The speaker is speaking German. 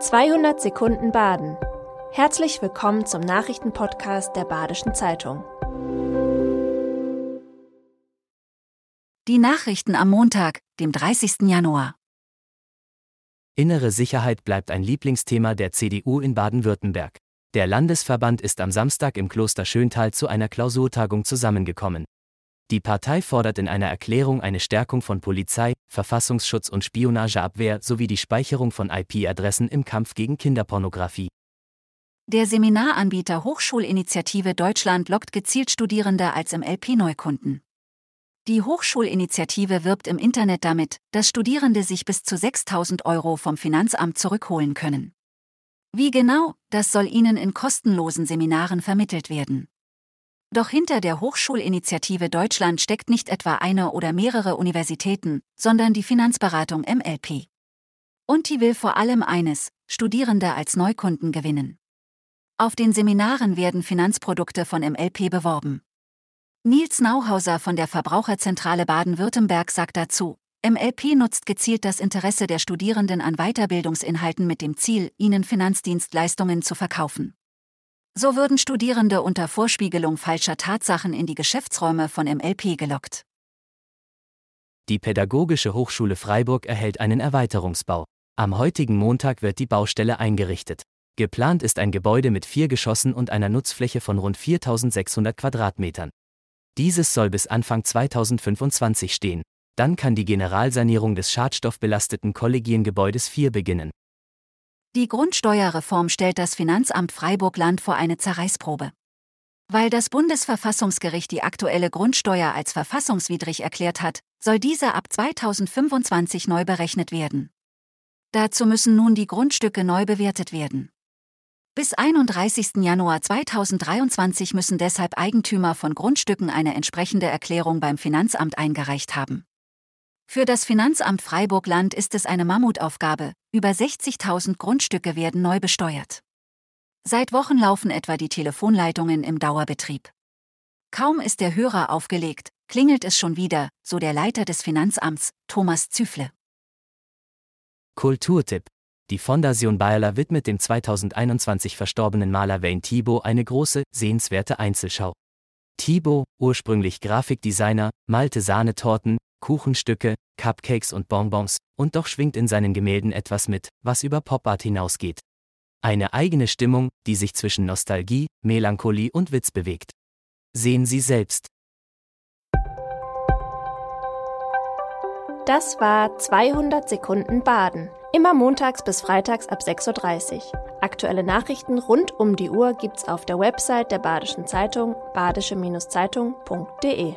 200 Sekunden Baden. Herzlich willkommen zum Nachrichtenpodcast der Badischen Zeitung. Die Nachrichten am Montag, dem 30. Januar. Innere Sicherheit bleibt ein Lieblingsthema der CDU in Baden-Württemberg. Der Landesverband ist am Samstag im Kloster Schöntal zu einer Klausurtagung zusammengekommen. Die Partei fordert in einer Erklärung eine Stärkung von Polizei, Verfassungsschutz und Spionageabwehr sowie die Speicherung von IP-Adressen im Kampf gegen Kinderpornografie. Der Seminaranbieter Hochschulinitiative Deutschland lockt gezielt Studierende als MLP-Neukunden. Die Hochschulinitiative wirbt im Internet damit, dass Studierende sich bis zu 6000 Euro vom Finanzamt zurückholen können. Wie genau, das soll ihnen in kostenlosen Seminaren vermittelt werden. Doch hinter der Hochschulinitiative Deutschland steckt nicht etwa eine oder mehrere Universitäten, sondern die Finanzberatung MLP. Und die will vor allem eines, Studierende als Neukunden gewinnen. Auf den Seminaren werden Finanzprodukte von MLP beworben. Nils Nauhauser von der Verbraucherzentrale Baden-Württemberg sagt dazu, MLP nutzt gezielt das Interesse der Studierenden an Weiterbildungsinhalten mit dem Ziel, ihnen Finanzdienstleistungen zu verkaufen. So würden Studierende unter Vorspiegelung falscher Tatsachen in die Geschäftsräume von MLP gelockt. Die Pädagogische Hochschule Freiburg erhält einen Erweiterungsbau. Am heutigen Montag wird die Baustelle eingerichtet. Geplant ist ein Gebäude mit vier Geschossen und einer Nutzfläche von rund 4600 Quadratmetern. Dieses soll bis Anfang 2025 stehen. Dann kann die Generalsanierung des schadstoffbelasteten Kollegiengebäudes 4 beginnen. Die Grundsteuerreform stellt das Finanzamt Freiburg-Land vor eine Zerreißprobe. Weil das Bundesverfassungsgericht die aktuelle Grundsteuer als verfassungswidrig erklärt hat, soll diese ab 2025 neu berechnet werden. Dazu müssen nun die Grundstücke neu bewertet werden. Bis 31. Januar 2023 müssen deshalb Eigentümer von Grundstücken eine entsprechende Erklärung beim Finanzamt eingereicht haben. Für das Finanzamt Freiburg-Land ist es eine Mammutaufgabe, über 60.000 Grundstücke werden neu besteuert. Seit Wochen laufen etwa die Telefonleitungen im Dauerbetrieb. Kaum ist der Hörer aufgelegt, klingelt es schon wieder, so der Leiter des Finanzamts, Thomas Züfle. Kulturtipp. Die Fondation Bayerler widmet dem 2021 verstorbenen Maler Wayne Thibault eine große, sehenswerte Einzelschau. Thibault, ursprünglich Grafikdesigner, malte Sahnetorten, Kuchenstücke, Cupcakes und Bonbons, und doch schwingt in seinen Gemälden etwas mit, was über Popart hinausgeht. Eine eigene Stimmung, die sich zwischen Nostalgie, Melancholie und Witz bewegt. Sehen Sie selbst. Das war 200 Sekunden Baden. Immer montags bis freitags ab 6.30 Uhr. Aktuelle Nachrichten rund um die Uhr gibt's auf der Website der Badischen Zeitung badische-zeitung.de.